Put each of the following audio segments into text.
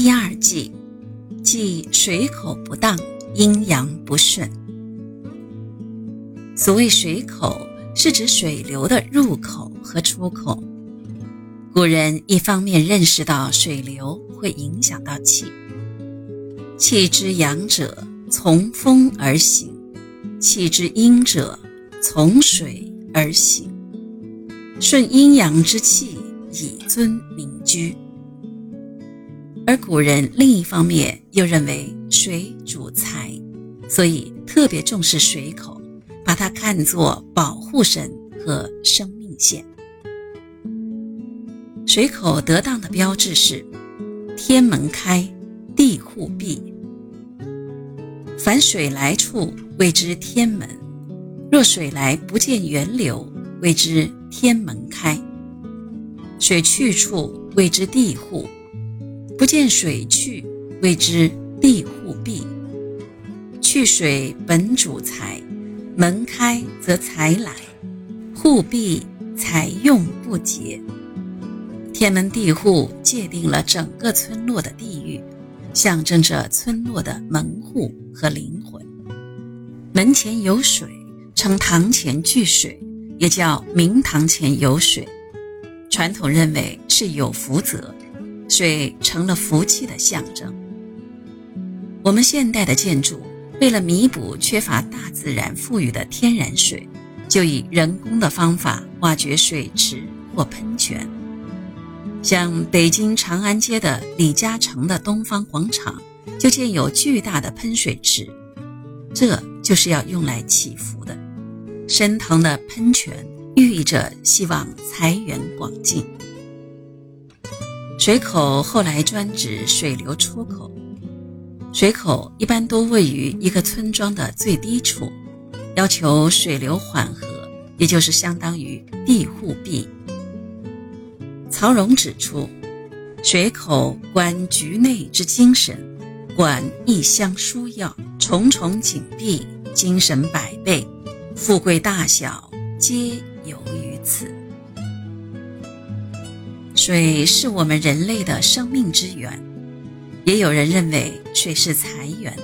第二忌，即水口不当，阴阳不顺。所谓水口，是指水流的入口和出口。古人一方面认识到水流会影响到气，气之阳者从风而行，气之阴者从水而行，顺阴阳之气，以尊民居。而古人另一方面又认为水主财，所以特别重视水口，把它看作保护神和生命线。水口得当的标志是：天门开，地户闭。凡水来处，谓之天门；若水来不见源流，谓之天门开；水去处，谓之地户；不见水去，谓之地户闭。去水本主财，门开则财来，户闭财用不竭。天门地户界定了整个村落的地域，象征着村落的门户和灵魂。门前有水，称堂前聚水，也叫明堂前有水。传统认为是有福泽，水成了福气的象征。我们现代的建筑为了弥补缺乏大自然赋予的天然水，就以人工的方法挖掘水池或喷泉。像北京长安街的李嘉诚的东方广场，就建有巨大的喷水池，这就是要用来祈福的。升腾的喷泉寓意着希望财源广进。水口后来专指水流出口，水口一般都位于一个村庄的最低处，要求水流缓和，也就是相当于地户壁。曹荣指出，水口观局内之精神，管一乡疏要，重重紧闭，精神百倍，富贵大小皆由于此。水是我们人类的生命之源，也有人认为水是财源，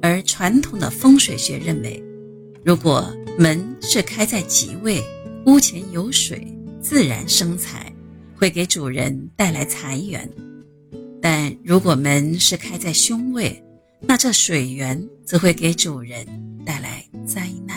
而传统的风水学认为，如果门是开在吉位，屋前有水，自然生财。会给主人带来财源，但如果门是开在凶位，那这水源则会给主人带来灾难